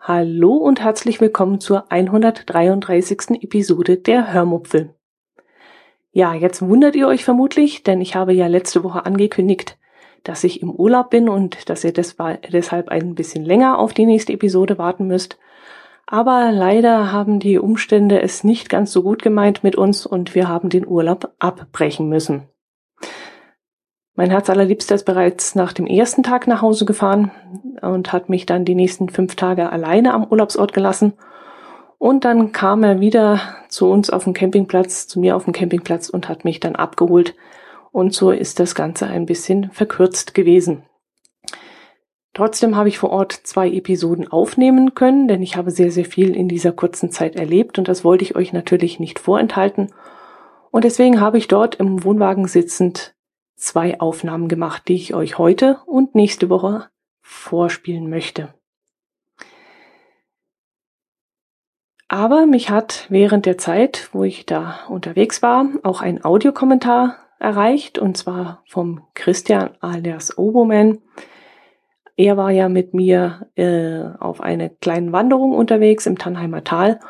Hallo und herzlich willkommen zur 133. Episode der Hörmupfel. Ja, jetzt wundert ihr euch vermutlich, denn ich habe ja letzte Woche angekündigt, dass ich im Urlaub bin und dass ihr deshalb ein bisschen länger auf die nächste Episode warten müsst. Aber leider haben die Umstände es nicht ganz so gut gemeint mit uns und wir haben den Urlaub abbrechen müssen. Mein Herz allerliebster ist bereits nach dem ersten Tag nach Hause gefahren und hat mich dann die nächsten fünf Tage alleine am Urlaubsort gelassen. Und dann kam er wieder zu uns auf dem Campingplatz, zu mir auf dem Campingplatz und hat mich dann abgeholt. Und so ist das Ganze ein bisschen verkürzt gewesen. Trotzdem habe ich vor Ort zwei Episoden aufnehmen können, denn ich habe sehr, sehr viel in dieser kurzen Zeit erlebt und das wollte ich euch natürlich nicht vorenthalten. Und deswegen habe ich dort im Wohnwagen sitzend zwei Aufnahmen gemacht, die ich euch heute und nächste Woche vorspielen möchte. Aber mich hat während der Zeit, wo ich da unterwegs war, auch ein Audiokommentar erreicht, und zwar vom Christian alias Oboman. Er war ja mit mir äh, auf einer kleinen Wanderung unterwegs im Tannheimer Tal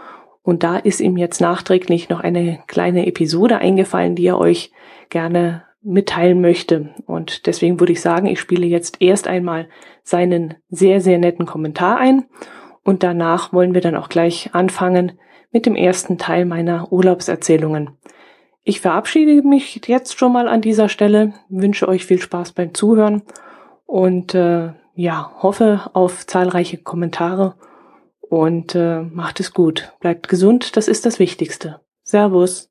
und da ist ihm jetzt nachträglich noch eine kleine Episode eingefallen, die er euch gerne mitteilen möchte. Und deswegen würde ich sagen, ich spiele jetzt erst einmal seinen sehr, sehr netten Kommentar ein und danach wollen wir dann auch gleich anfangen mit dem ersten Teil meiner Urlaubserzählungen. Ich verabschiede mich jetzt schon mal an dieser Stelle, wünsche euch viel Spaß beim Zuhören und äh, ja, hoffe auf zahlreiche Kommentare und äh, macht es gut. Bleibt gesund, das ist das Wichtigste. Servus.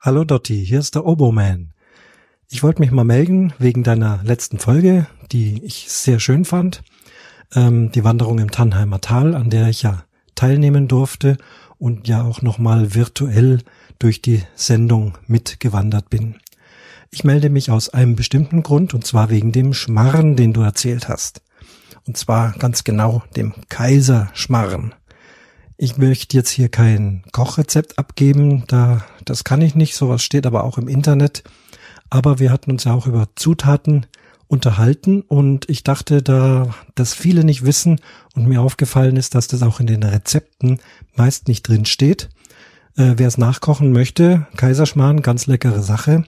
Hallo Dotti, hier ist der Oboman. Ich wollte mich mal melden wegen deiner letzten Folge, die ich sehr schön fand. Ähm, die Wanderung im Tannheimer Tal, an der ich ja teilnehmen durfte und ja auch nochmal virtuell durch die Sendung mitgewandert bin. Ich melde mich aus einem bestimmten Grund und zwar wegen dem Schmarren, den du erzählt hast. Und zwar ganz genau dem Kaiserschmarren. Ich möchte jetzt hier kein Kochrezept abgeben, da das kann ich nicht, sowas steht aber auch im Internet. Aber wir hatten uns ja auch über Zutaten unterhalten und ich dachte, da das viele nicht wissen und mir aufgefallen ist, dass das auch in den Rezepten meist nicht drin steht. Äh, Wer es nachkochen möchte, Kaiserschmarrn, ganz leckere Sache.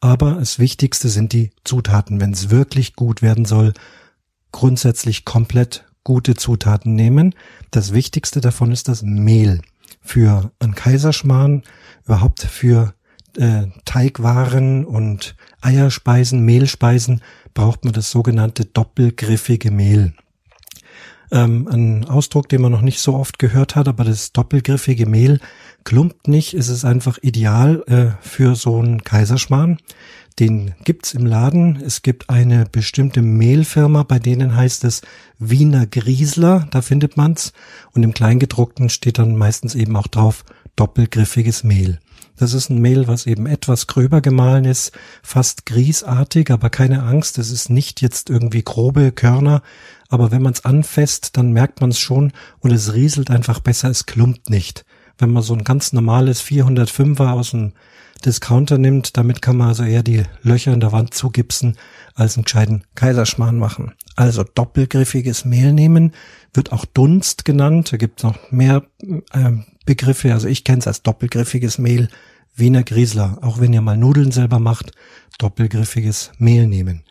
Aber das Wichtigste sind die Zutaten. Wenn es wirklich gut werden soll, grundsätzlich komplett gute Zutaten nehmen. Das Wichtigste davon ist das Mehl. Für einen Kaiserschmarrn, überhaupt für äh, Teigwaren und Eierspeisen, Mehlspeisen braucht man das sogenannte doppelgriffige Mehl. Ähm, ein Ausdruck, den man noch nicht so oft gehört hat, aber das doppelgriffige Mehl klumpt nicht, ist es einfach ideal äh, für so einen Kaiserschmarrn. Den gibt's im Laden. Es gibt eine bestimmte Mehlfirma, bei denen heißt es Wiener Griesler, da findet man's. Und im Kleingedruckten steht dann meistens eben auch drauf doppelgriffiges Mehl. Das ist ein Mehl, was eben etwas gröber gemahlen ist, fast griesartig, aber keine Angst, es ist nicht jetzt irgendwie grobe Körner, aber wenn man es anfasst, dann merkt man es schon und es rieselt einfach besser, es klumpt nicht. Wenn man so ein ganz normales 405er aus dem Discounter nimmt, damit kann man also eher die Löcher in der Wand zugipsen, als einen gescheiten Kaiserschmarrn machen. Also doppelgriffiges Mehl nehmen, wird auch Dunst genannt. Da gibt es noch mehr äh, Begriffe. Also ich kenne es als doppelgriffiges Mehl, Wiener Griesler. Auch wenn ihr mal Nudeln selber macht, doppelgriffiges Mehl nehmen.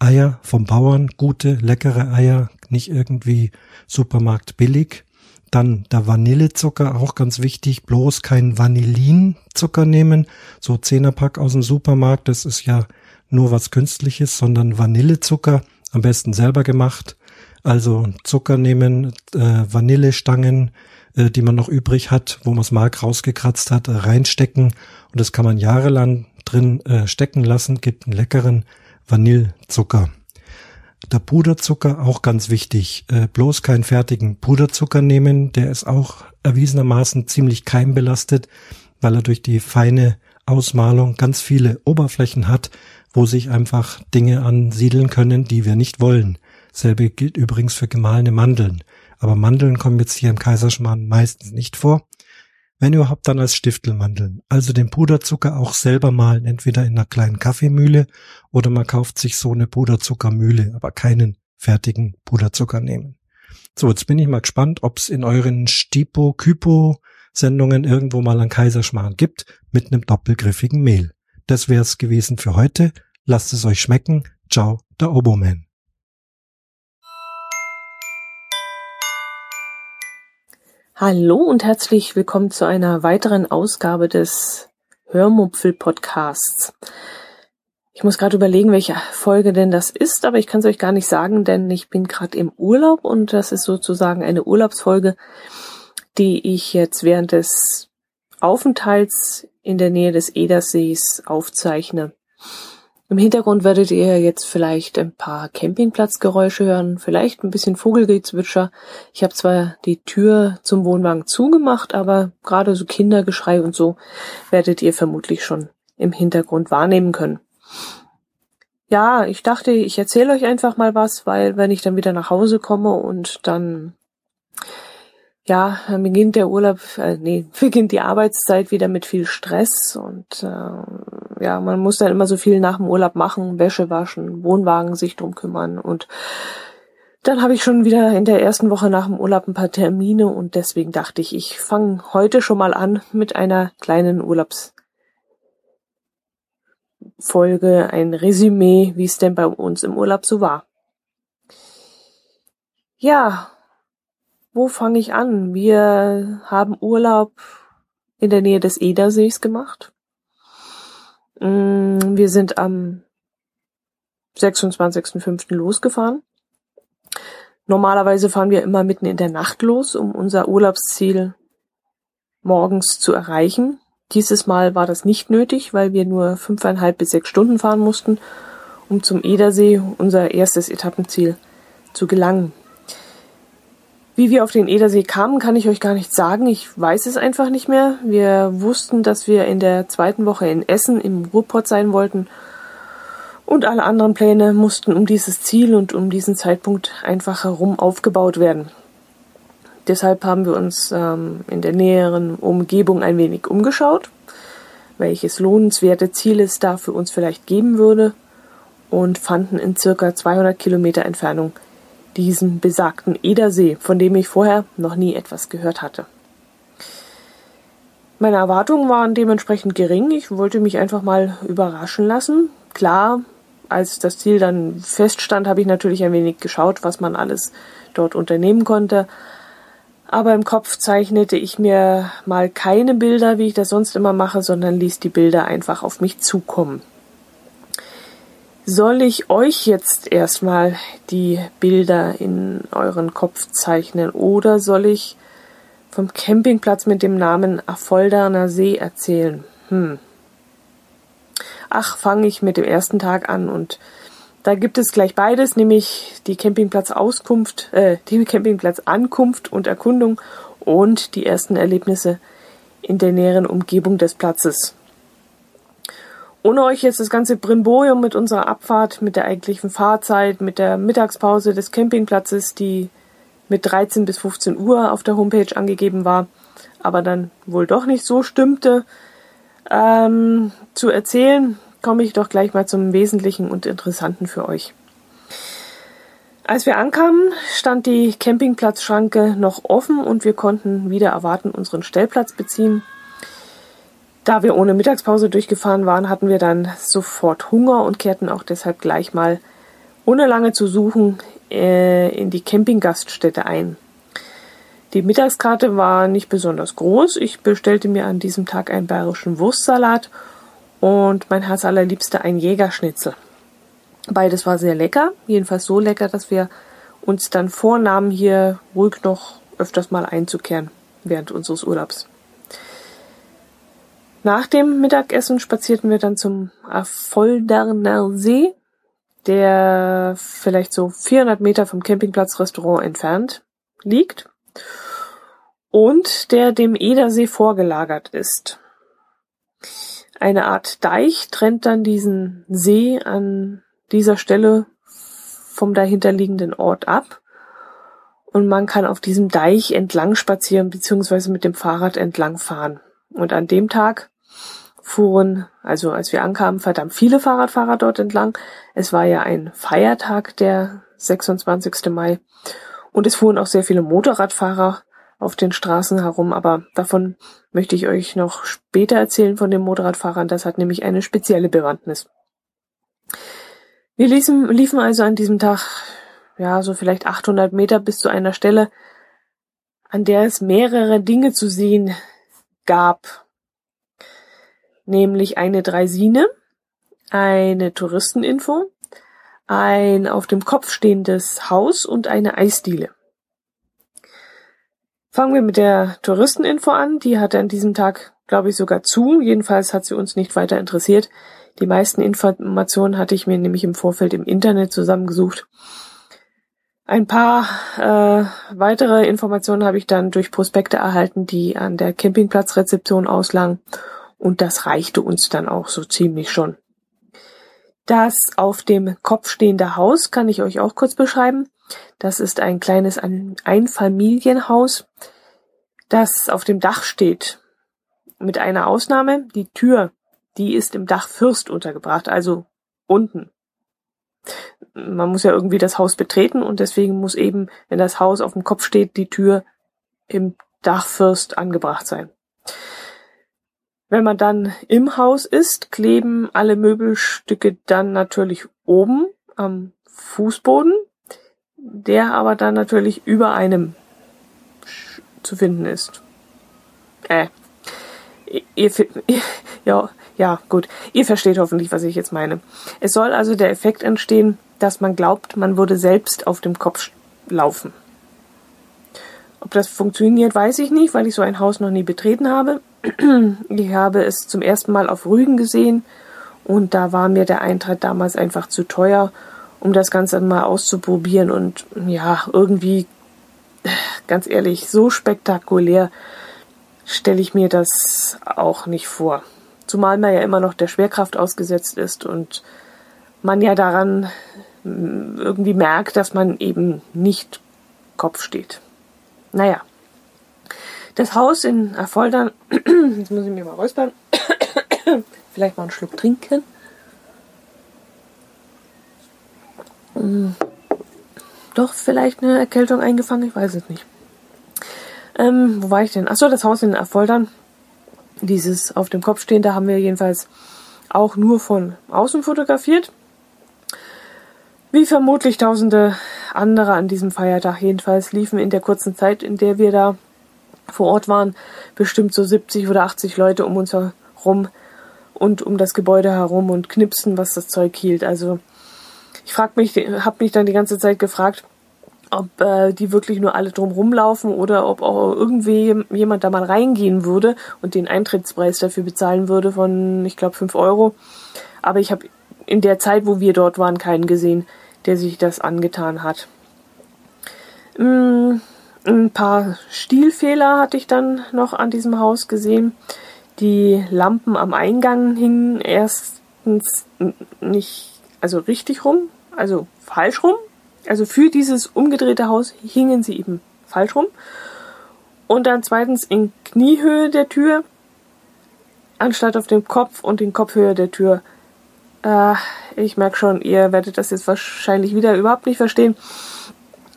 Eier vom Bauern, gute, leckere Eier, nicht irgendwie Supermarkt billig. Dann der Vanillezucker, auch ganz wichtig, bloß kein Vanillinzucker nehmen. So Zehnerpack aus dem Supermarkt, das ist ja nur was Künstliches, sondern Vanillezucker, am besten selber gemacht. Also Zucker nehmen, äh, Vanillestangen, äh, die man noch übrig hat, wo man das Mark rausgekratzt hat, reinstecken und das kann man jahrelang drin äh, stecken lassen, gibt einen leckeren Vanillezucker. Der Puderzucker auch ganz wichtig. Äh, bloß keinen fertigen Puderzucker nehmen. Der ist auch erwiesenermaßen ziemlich keimbelastet, weil er durch die feine Ausmalung ganz viele Oberflächen hat, wo sich einfach Dinge ansiedeln können, die wir nicht wollen. Selbe gilt übrigens für gemahlene Mandeln. Aber Mandeln kommen jetzt hier im Kaiserschmarrn meistens nicht vor. Wenn überhaupt dann als Stiftelmandeln. Also den Puderzucker auch selber malen, entweder in einer kleinen Kaffeemühle oder man kauft sich so eine Puderzuckermühle, aber keinen fertigen Puderzucker nehmen. So, jetzt bin ich mal gespannt, ob es in euren Stipo-Kypo-Sendungen irgendwo mal einen Kaiserschmarrn gibt mit einem doppelgriffigen Mehl. Das wär's gewesen für heute. Lasst es euch schmecken. Ciao, der Oboman. Hallo und herzlich willkommen zu einer weiteren Ausgabe des Hörmupfel-Podcasts. Ich muss gerade überlegen, welche Folge denn das ist, aber ich kann es euch gar nicht sagen, denn ich bin gerade im Urlaub und das ist sozusagen eine Urlaubsfolge, die ich jetzt während des Aufenthalts in der Nähe des Edersees aufzeichne. Im Hintergrund werdet ihr jetzt vielleicht ein paar Campingplatzgeräusche hören, vielleicht ein bisschen Vogelgezwitscher. Ich habe zwar die Tür zum Wohnwagen zugemacht, aber gerade so Kindergeschrei und so werdet ihr vermutlich schon im Hintergrund wahrnehmen können. Ja, ich dachte, ich erzähle euch einfach mal was, weil wenn ich dann wieder nach Hause komme und dann ja, dann beginnt der Urlaub, äh, nee, beginnt die Arbeitszeit wieder mit viel Stress und äh, ja, man muss dann immer so viel nach dem Urlaub machen, Wäsche waschen, Wohnwagen sich drum kümmern und dann habe ich schon wieder in der ersten Woche nach dem Urlaub ein paar Termine und deswegen dachte ich, ich fange heute schon mal an mit einer kleinen Urlaubsfolge, ein Resümee, wie es denn bei uns im Urlaub so war. Ja, wo fange ich an? Wir haben Urlaub in der Nähe des Edersees gemacht. Mm, wir sind am 26.05. losgefahren. Normalerweise fahren wir immer mitten in der Nacht los, um unser Urlaubsziel morgens zu erreichen. Dieses Mal war das nicht nötig, weil wir nur fünfeinhalb bis sechs Stunden fahren mussten, um zum Edersee, unser erstes Etappenziel, zu gelangen. Wie wir auf den Edersee kamen, kann ich euch gar nicht sagen. Ich weiß es einfach nicht mehr. Wir wussten, dass wir in der zweiten Woche in Essen im Ruhrpott sein wollten. Und alle anderen Pläne mussten um dieses Ziel und um diesen Zeitpunkt einfach herum aufgebaut werden. Deshalb haben wir uns ähm, in der näheren Umgebung ein wenig umgeschaut, welches lohnenswerte Ziel es da für uns vielleicht geben würde und fanden in circa 200 Kilometer Entfernung diesen besagten Edersee, von dem ich vorher noch nie etwas gehört hatte. Meine Erwartungen waren dementsprechend gering. Ich wollte mich einfach mal überraschen lassen. Klar, als das Ziel dann feststand, habe ich natürlich ein wenig geschaut, was man alles dort unternehmen konnte. Aber im Kopf zeichnete ich mir mal keine Bilder, wie ich das sonst immer mache, sondern ließ die Bilder einfach auf mich zukommen. Soll ich euch jetzt erstmal die Bilder in euren Kopf zeichnen oder soll ich vom Campingplatz mit dem Namen Affolderner See erzählen? Hm. Ach, fange ich mit dem ersten Tag an und da gibt es gleich beides, nämlich die Campingplatzauskunft, äh, die Campingplatzankunft und Erkundung und die ersten Erlebnisse in der näheren Umgebung des Platzes. Ohne euch jetzt das ganze Brimborium mit unserer Abfahrt, mit der eigentlichen Fahrzeit, mit der Mittagspause des Campingplatzes, die mit 13 bis 15 Uhr auf der Homepage angegeben war, aber dann wohl doch nicht so stimmte, ähm, zu erzählen, komme ich doch gleich mal zum Wesentlichen und Interessanten für euch. Als wir ankamen, stand die Campingplatzschranke noch offen und wir konnten wieder erwarten unseren Stellplatz beziehen. Da wir ohne Mittagspause durchgefahren waren, hatten wir dann sofort Hunger und kehrten auch deshalb gleich mal, ohne lange zu suchen, äh, in die Campinggaststätte ein. Die Mittagskarte war nicht besonders groß. Ich bestellte mir an diesem Tag einen bayerischen Wurstsalat und mein Herz allerliebster ein Jägerschnitzel. Beides war sehr lecker, jedenfalls so lecker, dass wir uns dann vornahmen, hier ruhig noch öfters mal einzukehren während unseres Urlaubs. Nach dem Mittagessen spazierten wir dann zum Affolderner See, der vielleicht so 400 Meter vom Campingplatzrestaurant entfernt liegt und der dem Edersee vorgelagert ist. Eine Art Deich trennt dann diesen See an dieser Stelle vom dahinterliegenden Ort ab und man kann auf diesem Deich entlang spazieren beziehungsweise mit dem Fahrrad entlang fahren. Und an dem Tag fuhren, also als wir ankamen, verdammt viele Fahrradfahrer dort entlang. Es war ja ein Feiertag, der 26. Mai. Und es fuhren auch sehr viele Motorradfahrer auf den Straßen herum, aber davon möchte ich euch noch später erzählen von den Motorradfahrern. Das hat nämlich eine spezielle Bewandtnis. Wir liefen, liefen also an diesem Tag, ja, so vielleicht 800 Meter bis zu einer Stelle, an der es mehrere Dinge zu sehen gab. Nämlich eine Dreisine, eine Touristeninfo, ein auf dem Kopf stehendes Haus und eine Eisdiele. Fangen wir mit der Touristeninfo an. Die hatte an diesem Tag, glaube ich, sogar zu. Jedenfalls hat sie uns nicht weiter interessiert. Die meisten Informationen hatte ich mir nämlich im Vorfeld im Internet zusammengesucht. Ein paar äh, weitere Informationen habe ich dann durch Prospekte erhalten, die an der Campingplatzrezeption auslagen. Und das reichte uns dann auch so ziemlich schon. Das auf dem Kopf stehende Haus kann ich euch auch kurz beschreiben. Das ist ein kleines Einfamilienhaus, das auf dem Dach steht. Mit einer Ausnahme, die Tür die ist im Dach Fürst untergebracht, also unten. Man muss ja irgendwie das Haus betreten und deswegen muss eben, wenn das Haus auf dem Kopf steht, die Tür im Dachfürst angebracht sein. Wenn man dann im Haus ist, kleben alle Möbelstücke dann natürlich oben am Fußboden, der aber dann natürlich über einem zu finden ist. Äh, ihr, ihr, ja, ja, gut. Ihr versteht hoffentlich, was ich jetzt meine. Es soll also der Effekt entstehen, dass man glaubt, man würde selbst auf dem Kopf laufen. Ob das funktioniert, weiß ich nicht, weil ich so ein Haus noch nie betreten habe. Ich habe es zum ersten Mal auf Rügen gesehen und da war mir der Eintritt damals einfach zu teuer, um das Ganze mal auszuprobieren und ja, irgendwie, ganz ehrlich, so spektakulär stelle ich mir das auch nicht vor. Zumal man ja immer noch der Schwerkraft ausgesetzt ist und man ja daran mm, irgendwie merkt, dass man eben nicht Kopf steht. Naja. Das Haus in Erfoldern, jetzt muss ich mir mal räuspern, vielleicht mal einen Schluck trinken. Mm. Doch vielleicht eine Erkältung eingefangen, ich weiß es nicht. Ähm, wo war ich denn? Achso, das Haus in Erfoldern dieses auf dem Kopf stehende haben wir jedenfalls auch nur von außen fotografiert. Wie vermutlich tausende andere an diesem Feiertag jedenfalls liefen in der kurzen Zeit, in der wir da vor Ort waren, bestimmt so 70 oder 80 Leute um uns herum und um das Gebäude herum und knipsten, was das Zeug hielt. Also ich frag mich, habe mich dann die ganze Zeit gefragt, ob äh, die wirklich nur alle drum rumlaufen oder ob auch irgendwie jemand da mal reingehen würde und den Eintrittspreis dafür bezahlen würde von, ich glaube, fünf Euro. Aber ich habe in der Zeit, wo wir dort waren, keinen gesehen, der sich das angetan hat. Mm, ein paar Stilfehler hatte ich dann noch an diesem Haus gesehen. Die Lampen am Eingang hingen erstens nicht, also richtig rum, also falsch rum, also für dieses umgedrehte Haus hingen sie eben falsch rum. Und dann zweitens in Kniehöhe der Tür, anstatt auf dem Kopf und in Kopfhöhe der Tür. Äh, ich merke schon, ihr werdet das jetzt wahrscheinlich wieder überhaupt nicht verstehen.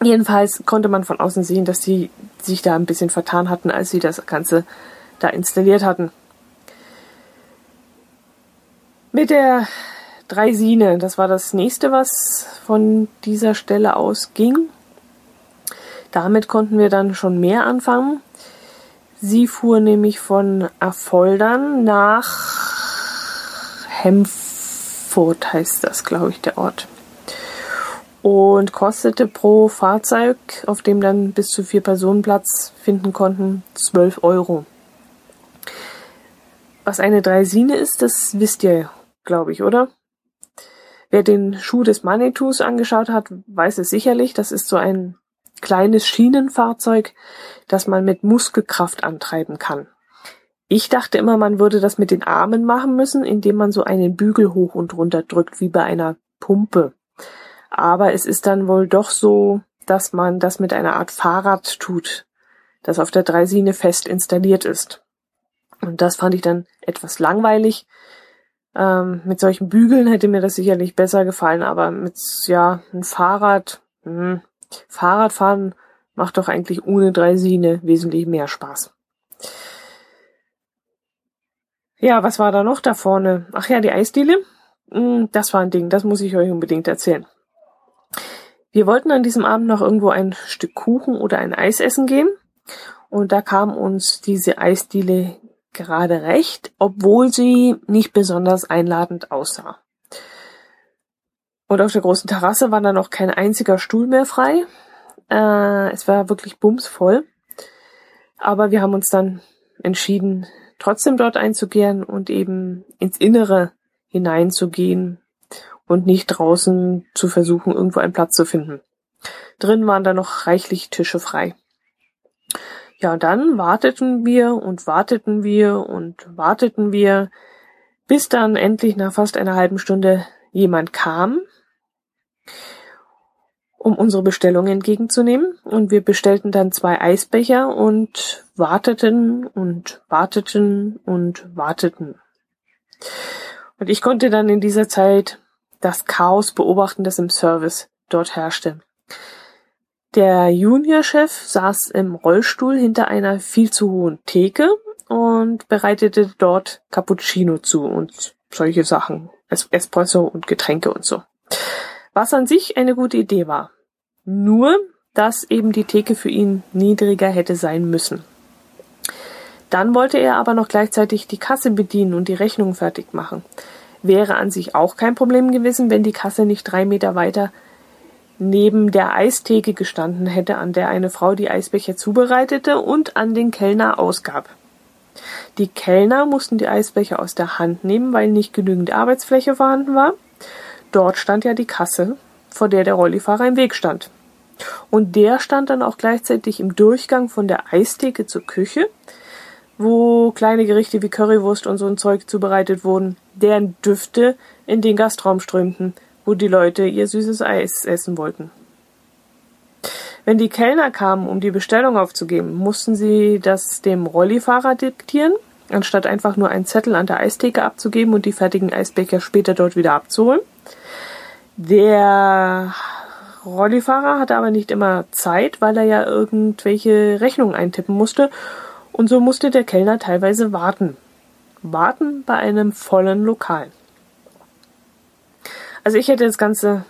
Jedenfalls konnte man von außen sehen, dass sie sich da ein bisschen vertan hatten, als sie das Ganze da installiert hatten. Mit der Dreisine, das war das nächste, was von dieser Stelle aus ging. Damit konnten wir dann schon mehr anfangen. Sie fuhr nämlich von Erfoldern nach Hemfurt, heißt das, glaube ich, der Ort. Und kostete pro Fahrzeug, auf dem dann bis zu vier Personen Platz finden konnten, 12 Euro. Was eine Dreisine ist, das wisst ihr, glaube ich, oder? Wer den Schuh des Manitous angeschaut hat, weiß es sicherlich. Das ist so ein kleines Schienenfahrzeug, das man mit Muskelkraft antreiben kann. Ich dachte immer, man würde das mit den Armen machen müssen, indem man so einen Bügel hoch und runter drückt, wie bei einer Pumpe. Aber es ist dann wohl doch so, dass man das mit einer Art Fahrrad tut, das auf der Dreisine fest installiert ist. Und das fand ich dann etwas langweilig. Ähm, mit solchen Bügeln hätte mir das sicherlich besser gefallen, aber mit, ja, ein Fahrrad, mh, hm, Fahrradfahren macht doch eigentlich ohne Dreisine wesentlich mehr Spaß. Ja, was war da noch da vorne? Ach ja, die Eisdiele. Hm, das war ein Ding, das muss ich euch unbedingt erzählen. Wir wollten an diesem Abend noch irgendwo ein Stück Kuchen oder ein Eis essen gehen. Und da kam uns diese Eisdiele gerade recht, obwohl sie nicht besonders einladend aussah. Und auf der großen Terrasse war dann noch kein einziger Stuhl mehr frei. Äh, es war wirklich bumsvoll. Aber wir haben uns dann entschieden, trotzdem dort einzugehen und eben ins Innere hineinzugehen und nicht draußen zu versuchen, irgendwo einen Platz zu finden. Drin waren da noch reichlich Tische frei. Ja, und dann warteten wir und warteten wir und warteten wir, bis dann endlich nach fast einer halben Stunde jemand kam, um unsere Bestellung entgegenzunehmen. Und wir bestellten dann zwei Eisbecher und warteten und warteten und warteten. Und ich konnte dann in dieser Zeit das Chaos beobachten, das im Service dort herrschte. Der Juniorchef saß im Rollstuhl hinter einer viel zu hohen Theke und bereitete dort Cappuccino zu und solche Sachen, Espresso und Getränke und so. Was an sich eine gute Idee war. Nur, dass eben die Theke für ihn niedriger hätte sein müssen. Dann wollte er aber noch gleichzeitig die Kasse bedienen und die Rechnung fertig machen. Wäre an sich auch kein Problem gewesen, wenn die Kasse nicht drei Meter weiter neben der Eistheke gestanden hätte, an der eine Frau die Eisbecher zubereitete und an den Kellner ausgab. Die Kellner mussten die Eisbecher aus der Hand nehmen, weil nicht genügend Arbeitsfläche vorhanden war. Dort stand ja die Kasse, vor der der Rollifahrer im Weg stand. Und der stand dann auch gleichzeitig im Durchgang von der Eistheke zur Küche, wo kleine Gerichte wie Currywurst und so ein Zeug zubereitet wurden, deren Düfte in den Gastraum strömten, wo die Leute ihr süßes Eis essen wollten. Wenn die Kellner kamen, um die Bestellung aufzugeben, mussten sie das dem Rollifahrer diktieren, anstatt einfach nur einen Zettel an der Eistheke abzugeben und die fertigen Eisbecher später dort wieder abzuholen. Der Rollifahrer hatte aber nicht immer Zeit, weil er ja irgendwelche Rechnungen eintippen musste und so musste der Kellner teilweise warten. Warten bei einem vollen Lokal. Also ich hätte das Ganze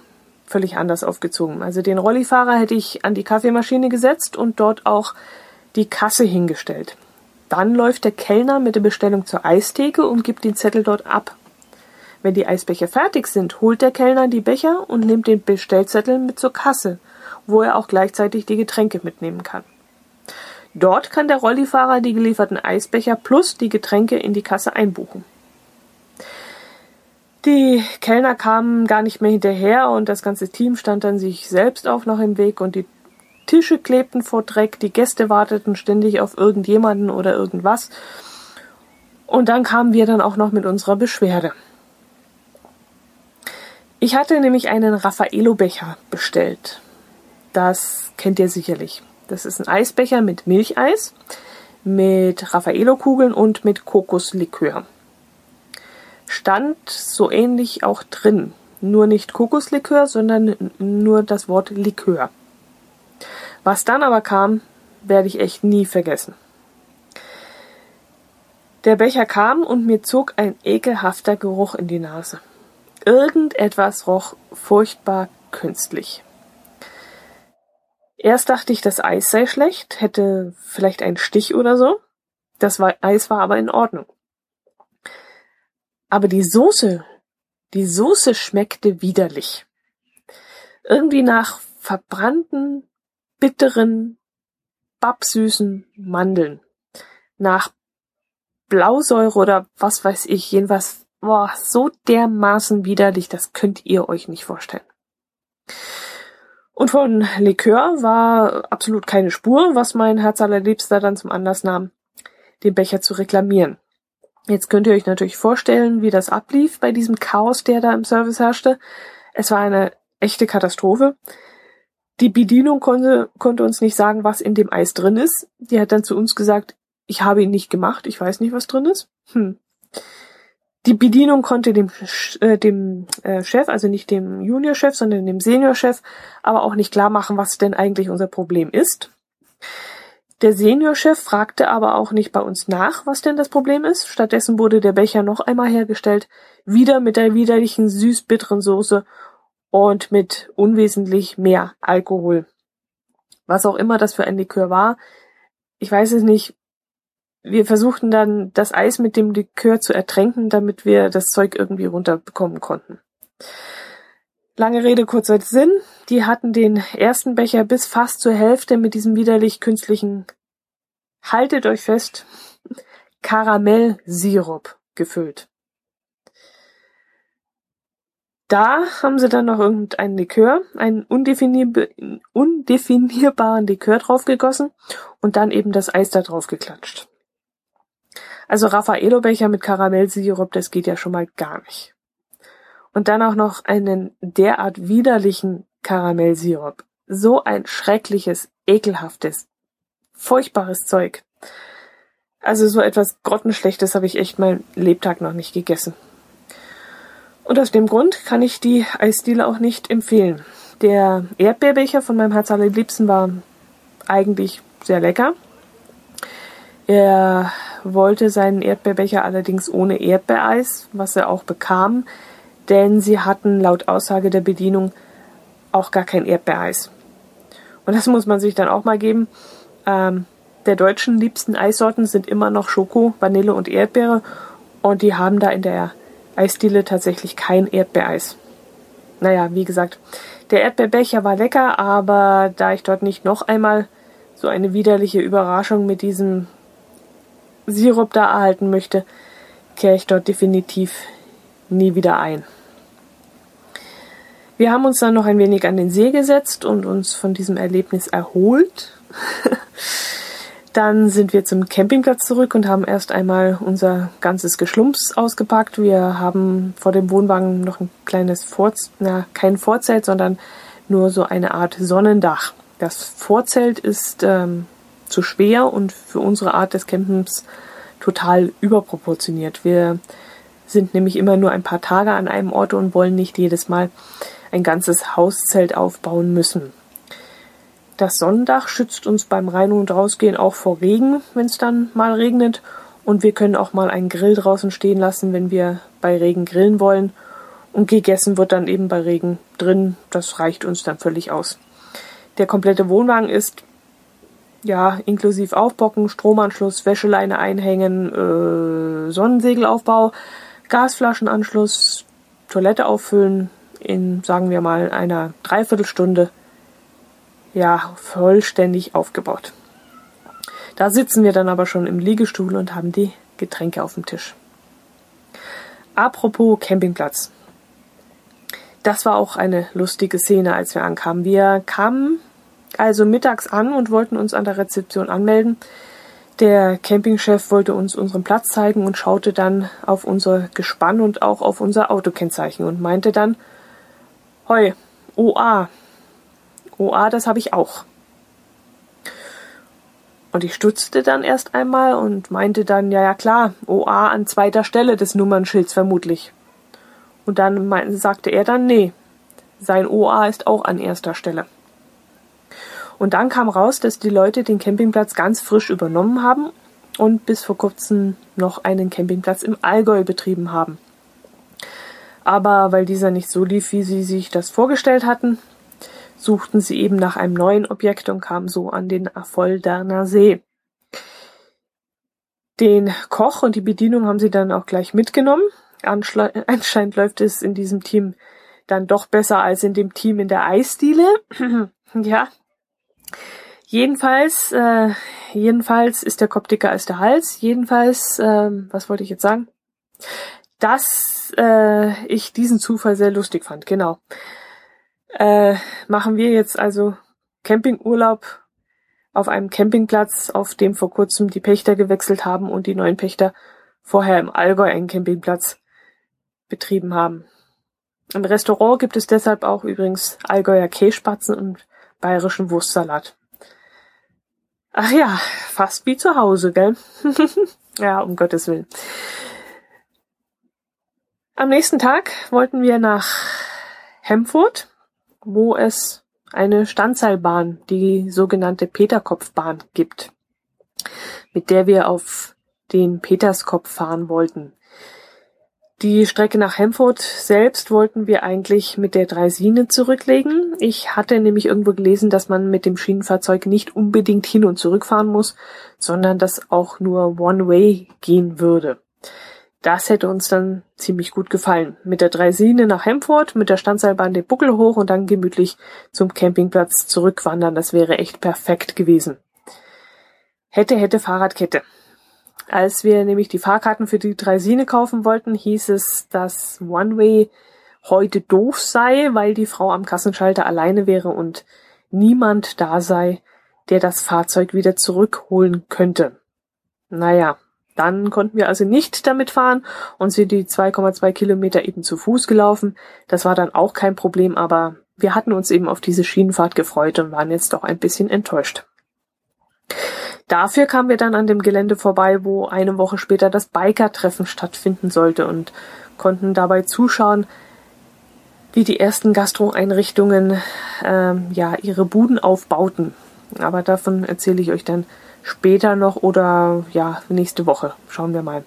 völlig anders aufgezogen. Also den Rollifahrer hätte ich an die Kaffeemaschine gesetzt und dort auch die Kasse hingestellt. Dann läuft der Kellner mit der Bestellung zur Eistheke und gibt den Zettel dort ab. Wenn die Eisbecher fertig sind, holt der Kellner die Becher und nimmt den Bestellzettel mit zur Kasse, wo er auch gleichzeitig die Getränke mitnehmen kann. Dort kann der Rollifahrer die gelieferten Eisbecher plus die Getränke in die Kasse einbuchen. Die Kellner kamen gar nicht mehr hinterher und das ganze Team stand dann sich selbst auch noch im Weg und die Tische klebten vor Dreck, die Gäste warteten ständig auf irgendjemanden oder irgendwas. Und dann kamen wir dann auch noch mit unserer Beschwerde. Ich hatte nämlich einen Raffaello-Becher bestellt. Das kennt ihr sicherlich. Das ist ein Eisbecher mit Milcheis, mit Raffaello-Kugeln und mit Kokoslikör stand so ähnlich auch drin. Nur nicht Kokoslikör, sondern nur das Wort Likör. Was dann aber kam, werde ich echt nie vergessen. Der Becher kam und mir zog ein ekelhafter Geruch in die Nase. Irgendetwas roch furchtbar künstlich. Erst dachte ich, das Eis sei schlecht, hätte vielleicht einen Stich oder so. Das Eis war aber in Ordnung. Aber die Soße, die Soße schmeckte widerlich. Irgendwie nach verbrannten, bitteren, babsüßen Mandeln. Nach Blausäure oder was weiß ich, jedenfalls, boah, so dermaßen widerlich, das könnt ihr euch nicht vorstellen. Und von Likör war absolut keine Spur, was mein Herz allerliebster dann zum Anlass nahm, den Becher zu reklamieren. Jetzt könnt ihr euch natürlich vorstellen, wie das ablief bei diesem Chaos, der da im Service herrschte. Es war eine echte Katastrophe. Die Bedienung konnte, konnte uns nicht sagen, was in dem Eis drin ist. Die hat dann zu uns gesagt, ich habe ihn nicht gemacht, ich weiß nicht, was drin ist. Hm. Die Bedienung konnte dem, äh, dem äh, Chef, also nicht dem Juniorchef, sondern dem Seniorchef, aber auch nicht klar machen, was denn eigentlich unser Problem ist. Der Seniorchef fragte aber auch nicht bei uns nach, was denn das Problem ist. Stattdessen wurde der Becher noch einmal hergestellt, wieder mit der widerlichen süß-bitteren Soße und mit unwesentlich mehr Alkohol. Was auch immer das für ein Likör war, ich weiß es nicht. Wir versuchten dann das Eis mit dem Likör zu ertränken, damit wir das Zeug irgendwie runterbekommen konnten. Lange Rede, kurzer Sinn. Die hatten den ersten Becher bis fast zur Hälfte mit diesem widerlich künstlichen, haltet euch fest, Karamellsirup gefüllt. Da haben sie dann noch irgendeinen Likör, einen undefinierbaren Likör draufgegossen und dann eben das Eis da drauf geklatscht. Also Raffaello-Becher mit Karamellsirup, das geht ja schon mal gar nicht und dann auch noch einen derart widerlichen Karamellsirup. So ein schreckliches, ekelhaftes, furchtbares Zeug. Also so etwas Grottenschlechtes habe ich echt mein Lebtag noch nicht gegessen. Und aus dem Grund kann ich die Eisdiele auch nicht empfehlen. Der Erdbeerbecher von meinem Herz allerliebsten war eigentlich sehr lecker. Er wollte seinen Erdbeerbecher allerdings ohne Erdbeereis, was er auch bekam denn sie hatten laut Aussage der Bedienung auch gar kein Erdbeereis. Und das muss man sich dann auch mal geben. Ähm, der deutschen liebsten Eissorten sind immer noch Schoko, Vanille und Erdbeere und die haben da in der Eisdiele tatsächlich kein Erdbeereis. Naja, wie gesagt, der Erdbeerbecher war lecker, aber da ich dort nicht noch einmal so eine widerliche Überraschung mit diesem Sirup da erhalten möchte, kehre ich dort definitiv nie wieder ein. Wir haben uns dann noch ein wenig an den See gesetzt und uns von diesem Erlebnis erholt. dann sind wir zum Campingplatz zurück und haben erst einmal unser ganzes Geschlumps ausgepackt. Wir haben vor dem Wohnwagen noch ein kleines Vorzelt, na, kein Vorzelt, sondern nur so eine Art Sonnendach. Das Vorzelt ist ähm, zu schwer und für unsere Art des Campens total überproportioniert. Wir sind nämlich immer nur ein paar Tage an einem Ort und wollen nicht jedes Mal ein ganzes Hauszelt aufbauen müssen. Das Sonnendach schützt uns beim Rein- und Rausgehen auch vor Regen, wenn es dann mal regnet. Und wir können auch mal einen Grill draußen stehen lassen, wenn wir bei Regen grillen wollen. Und gegessen wird dann eben bei Regen drin. Das reicht uns dann völlig aus. Der komplette Wohnwagen ist ja inklusive Aufbocken, Stromanschluss, Wäscheleine einhängen, äh, Sonnensegelaufbau, Gasflaschenanschluss, Toilette auffüllen, in, sagen wir mal, einer Dreiviertelstunde ja vollständig aufgebaut. Da sitzen wir dann aber schon im Liegestuhl und haben die Getränke auf dem Tisch. Apropos Campingplatz. Das war auch eine lustige Szene, als wir ankamen. Wir kamen also mittags an und wollten uns an der Rezeption anmelden. Der Campingchef wollte uns unseren Platz zeigen und schaute dann auf unser Gespann und auch auf unser Autokennzeichen und meinte dann, Hoi, OA. OA, das habe ich auch. Und ich stutzte dann erst einmal und meinte dann, ja, ja klar, OA an zweiter Stelle des Nummernschilds vermutlich. Und dann meinte, sagte er dann, nee, sein OA ist auch an erster Stelle. Und dann kam raus, dass die Leute den Campingplatz ganz frisch übernommen haben und bis vor kurzem noch einen Campingplatz im Allgäu betrieben haben. Aber weil dieser nicht so lief, wie sie sich das vorgestellt hatten, suchten sie eben nach einem neuen Objekt und kamen so an den Affolderner See. Den Koch und die Bedienung haben sie dann auch gleich mitgenommen. Anscheinend läuft es in diesem Team dann doch besser als in dem Team in der Eisdiele. ja. Jedenfalls, äh, jedenfalls ist der Kopf dicker als der Hals. Jedenfalls, äh, was wollte ich jetzt sagen? dass äh, ich diesen Zufall sehr lustig fand. Genau. Äh, machen wir jetzt also Campingurlaub auf einem Campingplatz, auf dem vor kurzem die Pächter gewechselt haben und die neuen Pächter vorher im Allgäu einen Campingplatz betrieben haben. Im Restaurant gibt es deshalb auch übrigens Allgäuer Kässpatzen und bayerischen Wurstsalat. Ach ja, fast wie zu Hause, gell? ja, um Gottes Willen. Am nächsten Tag wollten wir nach Hemfurt, wo es eine Standseilbahn, die sogenannte Peterkopfbahn gibt, mit der wir auf den Peterskopf fahren wollten. Die Strecke nach Hemfurt selbst wollten wir eigentlich mit der Dreisine zurücklegen. Ich hatte nämlich irgendwo gelesen, dass man mit dem Schienenfahrzeug nicht unbedingt hin und zurück fahren muss, sondern dass auch nur One-Way gehen würde. Das hätte uns dann ziemlich gut gefallen. Mit der Dreisine nach Hemfurt, mit der Standseilbahn den Buckel hoch und dann gemütlich zum Campingplatz zurückwandern. Das wäre echt perfekt gewesen. Hätte, hätte Fahrradkette. Als wir nämlich die Fahrkarten für die Dreisine kaufen wollten, hieß es, dass One-Way heute doof sei, weil die Frau am Kassenschalter alleine wäre und niemand da sei, der das Fahrzeug wieder zurückholen könnte. Naja, dann konnten wir also nicht damit fahren und sind die 2,2 Kilometer eben zu Fuß gelaufen. Das war dann auch kein Problem, aber wir hatten uns eben auf diese Schienenfahrt gefreut und waren jetzt doch ein bisschen enttäuscht. Dafür kamen wir dann an dem Gelände vorbei, wo eine Woche später das Biker-Treffen stattfinden sollte und konnten dabei zuschauen, wie die ersten Gastro-Einrichtungen ähm, ja ihre Buden aufbauten. Aber davon erzähle ich euch dann später noch oder ja nächste Woche. Schauen wir mal.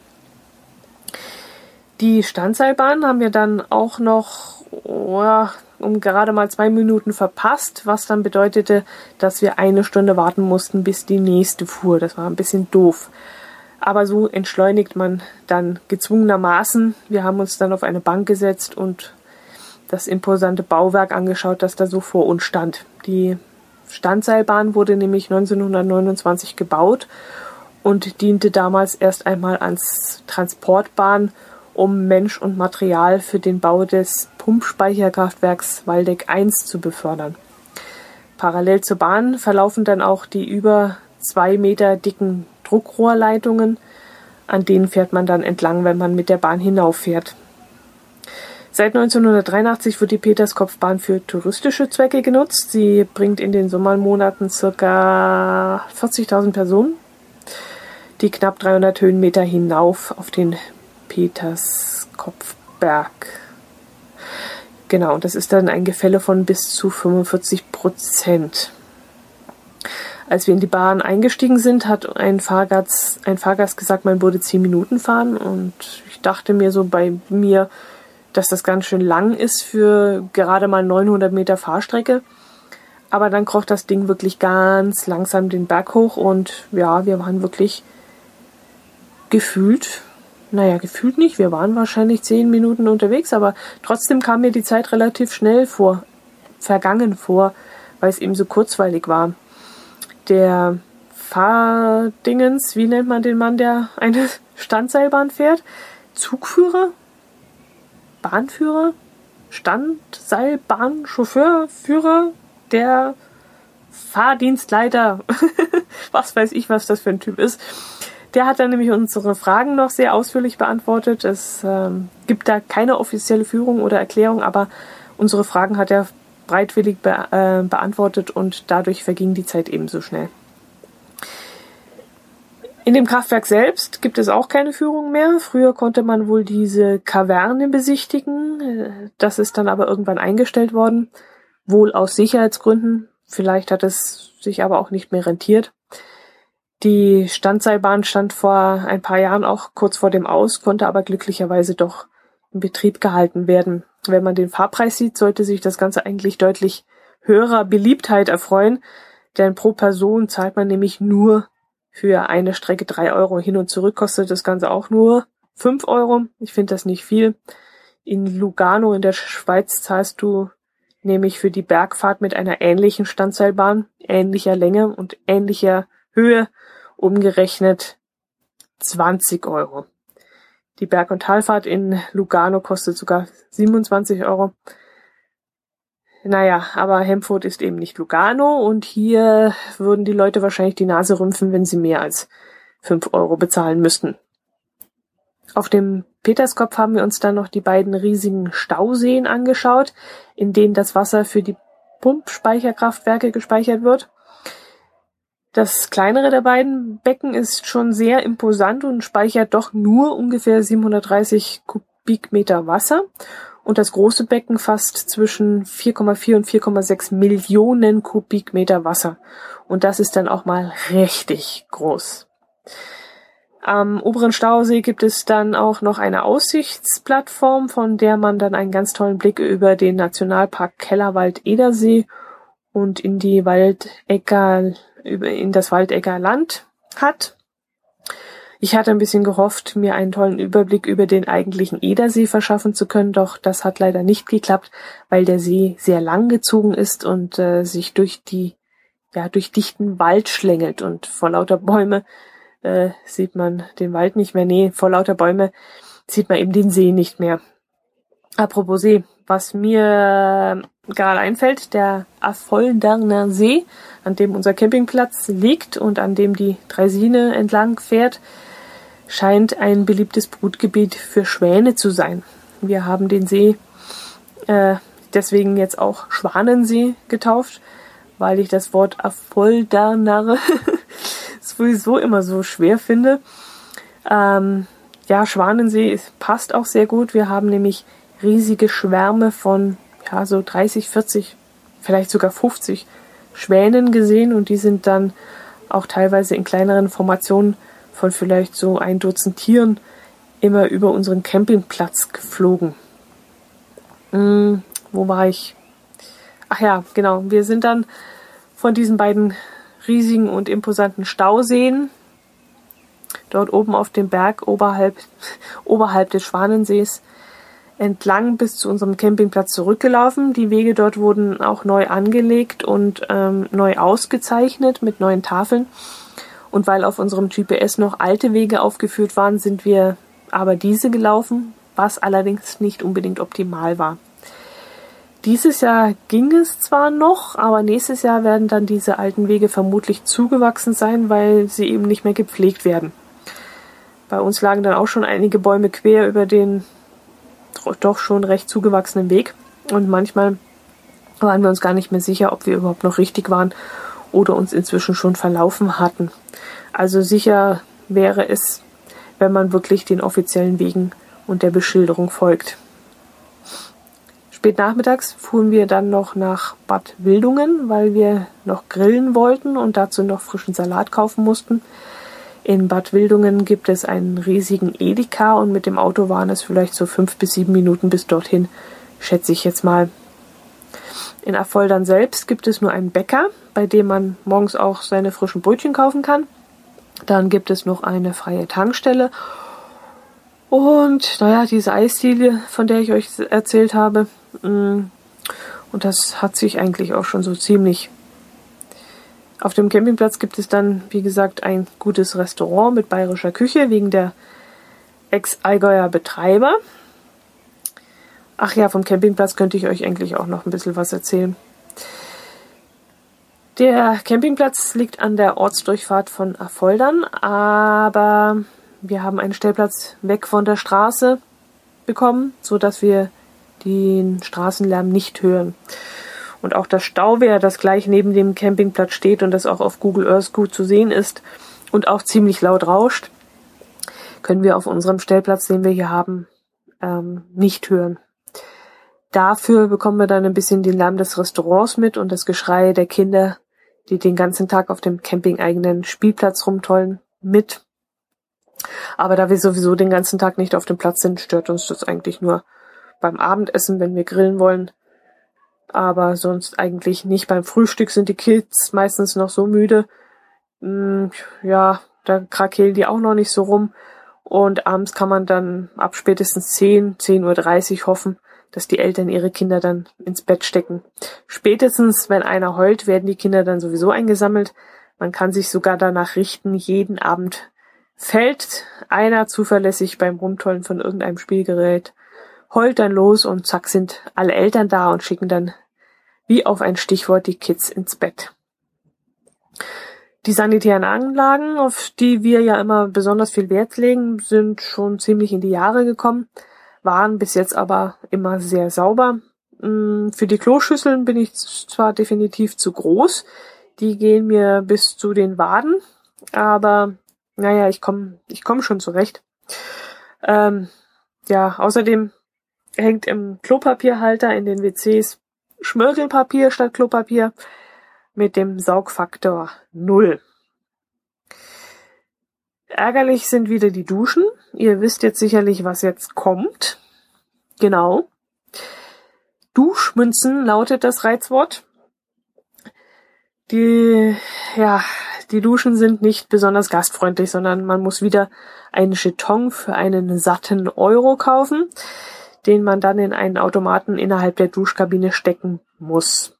Die Standseilbahn haben wir dann auch noch oh, um gerade mal zwei Minuten verpasst, was dann bedeutete, dass wir eine Stunde warten mussten, bis die nächste fuhr. Das war ein bisschen doof. Aber so entschleunigt man dann gezwungenermaßen. Wir haben uns dann auf eine Bank gesetzt und das imposante Bauwerk angeschaut, das da so vor uns stand. Die Standseilbahn wurde nämlich 1929 gebaut und diente damals erst einmal als Transportbahn um Mensch und Material für den Bau des Pumpspeicherkraftwerks Waldeck I zu befördern. Parallel zur Bahn verlaufen dann auch die über zwei Meter dicken Druckrohrleitungen, an denen fährt man dann entlang, wenn man mit der Bahn hinauffährt. Seit 1983 wird die Peterskopfbahn für touristische Zwecke genutzt. Sie bringt in den Sommermonaten circa 40.000 Personen, die knapp 300 Höhenmeter hinauf auf den Peterskopfberg. Genau, das ist dann ein Gefälle von bis zu 45 Prozent. Als wir in die Bahn eingestiegen sind, hat ein Fahrgast, ein Fahrgast gesagt, man würde zehn Minuten fahren und ich dachte mir so bei mir, dass das ganz schön lang ist für gerade mal 900 Meter Fahrstrecke. Aber dann kroch das Ding wirklich ganz langsam den Berg hoch und ja, wir waren wirklich gefühlt naja, gefühlt nicht. Wir waren wahrscheinlich zehn Minuten unterwegs, aber trotzdem kam mir die Zeit relativ schnell vor, vergangen vor, weil es eben so kurzweilig war. Der Fahrdingens, wie nennt man den Mann, der eine Standseilbahn fährt? Zugführer? Bahnführer? Standseilbahn, Chauffeur, Führer, der Fahrdienstleiter, was weiß ich, was das für ein Typ ist. Der hat dann nämlich unsere Fragen noch sehr ausführlich beantwortet. Es ähm, gibt da keine offizielle Führung oder Erklärung, aber unsere Fragen hat er breitwillig be äh, beantwortet und dadurch verging die Zeit ebenso schnell. In dem Kraftwerk selbst gibt es auch keine Führung mehr. Früher konnte man wohl diese Kaverne besichtigen. Das ist dann aber irgendwann eingestellt worden. Wohl aus Sicherheitsgründen. Vielleicht hat es sich aber auch nicht mehr rentiert. Die Standseilbahn stand vor ein paar Jahren auch kurz vor dem Aus, konnte aber glücklicherweise doch in Betrieb gehalten werden. Wenn man den Fahrpreis sieht, sollte sich das Ganze eigentlich deutlich höherer Beliebtheit erfreuen, denn pro Person zahlt man nämlich nur für eine Strecke drei Euro. Hin und zurück kostet das Ganze auch nur fünf Euro. Ich finde das nicht viel. In Lugano in der Schweiz zahlst du nämlich für die Bergfahrt mit einer ähnlichen Standseilbahn, ähnlicher Länge und ähnlicher Höhe umgerechnet 20 Euro. Die Berg- und Talfahrt in Lugano kostet sogar 27 Euro. Naja, aber Hemfurt ist eben nicht Lugano und hier würden die Leute wahrscheinlich die Nase rümpfen, wenn sie mehr als 5 Euro bezahlen müssten. Auf dem Peterskopf haben wir uns dann noch die beiden riesigen Stauseen angeschaut, in denen das Wasser für die Pumpspeicherkraftwerke gespeichert wird. Das kleinere der beiden Becken ist schon sehr imposant und speichert doch nur ungefähr 730 Kubikmeter Wasser. Und das große Becken fasst zwischen 4,4 und 4,6 Millionen Kubikmeter Wasser. Und das ist dann auch mal richtig groß. Am oberen Stausee gibt es dann auch noch eine Aussichtsplattform, von der man dann einen ganz tollen Blick über den Nationalpark Kellerwald-Edersee und in die Waldecker in das Waldegger Land hat. Ich hatte ein bisschen gehofft, mir einen tollen Überblick über den eigentlichen Edersee verschaffen zu können, doch das hat leider nicht geklappt, weil der See sehr lang gezogen ist und äh, sich durch die ja durch dichten Wald schlängelt und vor lauter Bäume äh, sieht man den Wald nicht mehr. Nee, vor lauter Bäume sieht man eben den See nicht mehr. Apropos See, was mir gerade einfällt, der Affolderner See, an dem unser Campingplatz liegt und an dem die Dreisine entlang fährt, scheint ein beliebtes Brutgebiet für Schwäne zu sein. Wir haben den See äh, deswegen jetzt auch Schwanensee getauft, weil ich das Wort Affolderner sowieso immer so schwer finde. Ähm, ja, Schwanensee passt auch sehr gut. Wir haben nämlich riesige Schwärme von ja, so 30, 40, vielleicht sogar 50 Schwänen gesehen und die sind dann auch teilweise in kleineren Formationen von vielleicht so ein Dutzend Tieren immer über unseren Campingplatz geflogen. Hm, wo war ich? Ach ja, genau. Wir sind dann von diesen beiden riesigen und imposanten Stauseen dort oben auf dem Berg oberhalb, oberhalb des Schwanensees entlang bis zu unserem Campingplatz zurückgelaufen. Die Wege dort wurden auch neu angelegt und ähm, neu ausgezeichnet mit neuen Tafeln. Und weil auf unserem GPS noch alte Wege aufgeführt waren, sind wir aber diese gelaufen, was allerdings nicht unbedingt optimal war. Dieses Jahr ging es zwar noch, aber nächstes Jahr werden dann diese alten Wege vermutlich zugewachsen sein, weil sie eben nicht mehr gepflegt werden. Bei uns lagen dann auch schon einige Bäume quer über den doch schon recht zugewachsenen Weg. Und manchmal waren wir uns gar nicht mehr sicher, ob wir überhaupt noch richtig waren oder uns inzwischen schon verlaufen hatten. Also sicher wäre es, wenn man wirklich den offiziellen Wegen und der Beschilderung folgt. Spät nachmittags fuhren wir dann noch nach Bad Wildungen, weil wir noch grillen wollten und dazu noch frischen Salat kaufen mussten. In Bad Wildungen gibt es einen riesigen Edeka und mit dem Auto waren es vielleicht so fünf bis sieben Minuten bis dorthin, schätze ich jetzt mal. In Affoldern selbst gibt es nur einen Bäcker, bei dem man morgens auch seine frischen Brötchen kaufen kann. Dann gibt es noch eine freie Tankstelle. Und naja, diese Eisdiele, von der ich euch erzählt habe. Mm, und das hat sich eigentlich auch schon so ziemlich auf dem Campingplatz gibt es dann, wie gesagt, ein gutes Restaurant mit bayerischer Küche wegen der Ex-Allgäuer Betreiber. Ach ja, vom Campingplatz könnte ich euch eigentlich auch noch ein bisschen was erzählen. Der Campingplatz liegt an der Ortsdurchfahrt von Affoldern, aber wir haben einen Stellplatz weg von der Straße bekommen, so dass wir den Straßenlärm nicht hören. Und auch das Stauwehr, das gleich neben dem Campingplatz steht und das auch auf Google Earth gut zu sehen ist und auch ziemlich laut rauscht, können wir auf unserem Stellplatz, den wir hier haben, ähm, nicht hören. Dafür bekommen wir dann ein bisschen den Lärm des Restaurants mit und das Geschrei der Kinder, die den ganzen Tag auf dem campingeigenen Spielplatz rumtollen, mit. Aber da wir sowieso den ganzen Tag nicht auf dem Platz sind, stört uns das eigentlich nur beim Abendessen, wenn wir grillen wollen, aber sonst eigentlich nicht. Beim Frühstück sind die Kids meistens noch so müde. Hm, ja, da krakehlen die auch noch nicht so rum. Und abends kann man dann ab spätestens 10, 10.30 Uhr hoffen, dass die Eltern ihre Kinder dann ins Bett stecken. Spätestens, wenn einer heult, werden die Kinder dann sowieso eingesammelt. Man kann sich sogar danach richten, jeden Abend fällt einer zuverlässig beim Rumtollen von irgendeinem Spielgerät, heult dann los und zack sind alle Eltern da und schicken dann wie auf ein Stichwort die Kids ins Bett. Die sanitären Anlagen, auf die wir ja immer besonders viel Wert legen, sind schon ziemlich in die Jahre gekommen, waren bis jetzt aber immer sehr sauber. Mm, für die Kloschüsseln bin ich zwar definitiv zu groß. Die gehen mir bis zu den Waden. Aber naja, ich komme ich komm schon zurecht. Ähm, ja, außerdem hängt im Klopapierhalter in den WCs Schmirgelpapier statt Klopapier mit dem Saugfaktor 0. Ärgerlich sind wieder die Duschen. Ihr wisst jetzt sicherlich, was jetzt kommt. Genau. Duschmünzen lautet das Reizwort. Die, ja, die Duschen sind nicht besonders gastfreundlich, sondern man muss wieder einen Jeton für einen satten Euro kaufen, den man dann in einen Automaten innerhalb der Duschkabine stecken muss.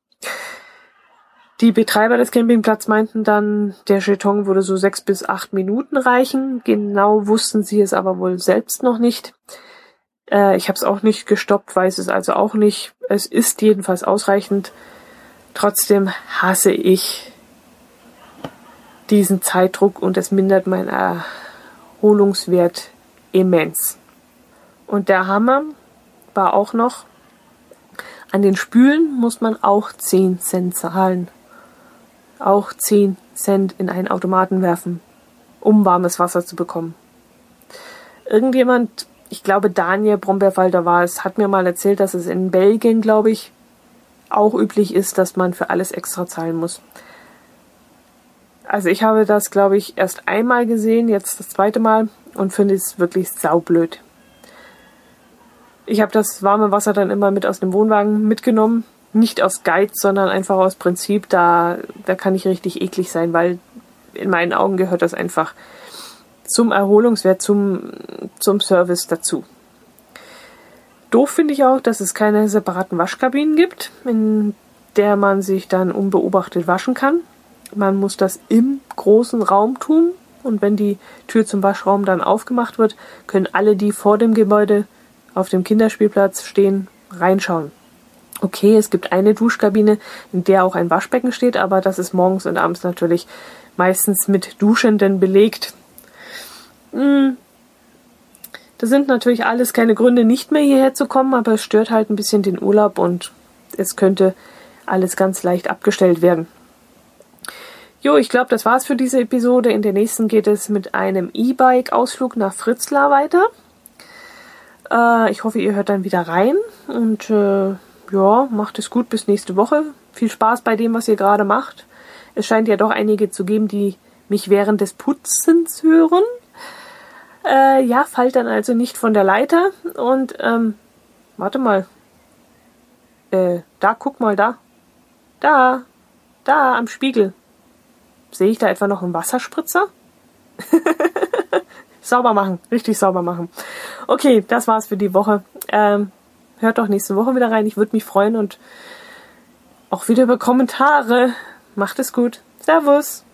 Die Betreiber des Campingplatzes meinten dann, der Jeton würde so sechs bis acht Minuten reichen. Genau wussten sie es aber wohl selbst noch nicht. Äh, ich habe es auch nicht gestoppt, weiß es also auch nicht. Es ist jedenfalls ausreichend. Trotzdem hasse ich diesen Zeitdruck und es mindert meinen Erholungswert immens. Und der Hammer war auch noch, an den Spülen muss man auch 10 Cent zahlen. Auch 10 Cent in einen Automaten werfen, um warmes Wasser zu bekommen. Irgendjemand, ich glaube Daniel Brombeerfalter war es, hat mir mal erzählt, dass es in Belgien, glaube ich, auch üblich ist, dass man für alles extra zahlen muss. Also ich habe das, glaube ich, erst einmal gesehen, jetzt das zweite Mal und finde es wirklich saublöd. Ich habe das warme Wasser dann immer mit aus dem Wohnwagen mitgenommen. Nicht aus Geiz, sondern einfach aus Prinzip. Da, da kann ich richtig eklig sein, weil in meinen Augen gehört das einfach zum Erholungswert, zum, zum Service dazu. Doof finde ich auch, dass es keine separaten Waschkabinen gibt, in der man sich dann unbeobachtet waschen kann. Man muss das im großen Raum tun und wenn die Tür zum Waschraum dann aufgemacht wird, können alle, die vor dem Gebäude auf dem Kinderspielplatz stehen, reinschauen. Okay, es gibt eine Duschkabine, in der auch ein Waschbecken steht, aber das ist morgens und abends natürlich meistens mit Duschenden belegt. Hm. Das sind natürlich alles keine Gründe, nicht mehr hierher zu kommen, aber es stört halt ein bisschen den Urlaub und es könnte alles ganz leicht abgestellt werden. Jo, ich glaube, das war's für diese Episode. In der nächsten geht es mit einem E-Bike-Ausflug nach Fritzlar weiter. Äh, ich hoffe, ihr hört dann wieder rein und äh, ja, macht es gut bis nächste Woche. Viel Spaß bei dem, was ihr gerade macht. Es scheint ja doch einige zu geben, die mich während des Putzens hören. Äh, ja, fallt dann also nicht von der Leiter und ähm, warte mal. Äh, da, guck mal da. Da, da am Spiegel. Sehe ich da etwa noch einen Wasserspritzer? sauber machen, richtig sauber machen. Okay, das war's für die Woche. Ähm, hört doch nächste Woche wieder rein. Ich würde mich freuen und auch wieder über Kommentare. Macht es gut. Servus.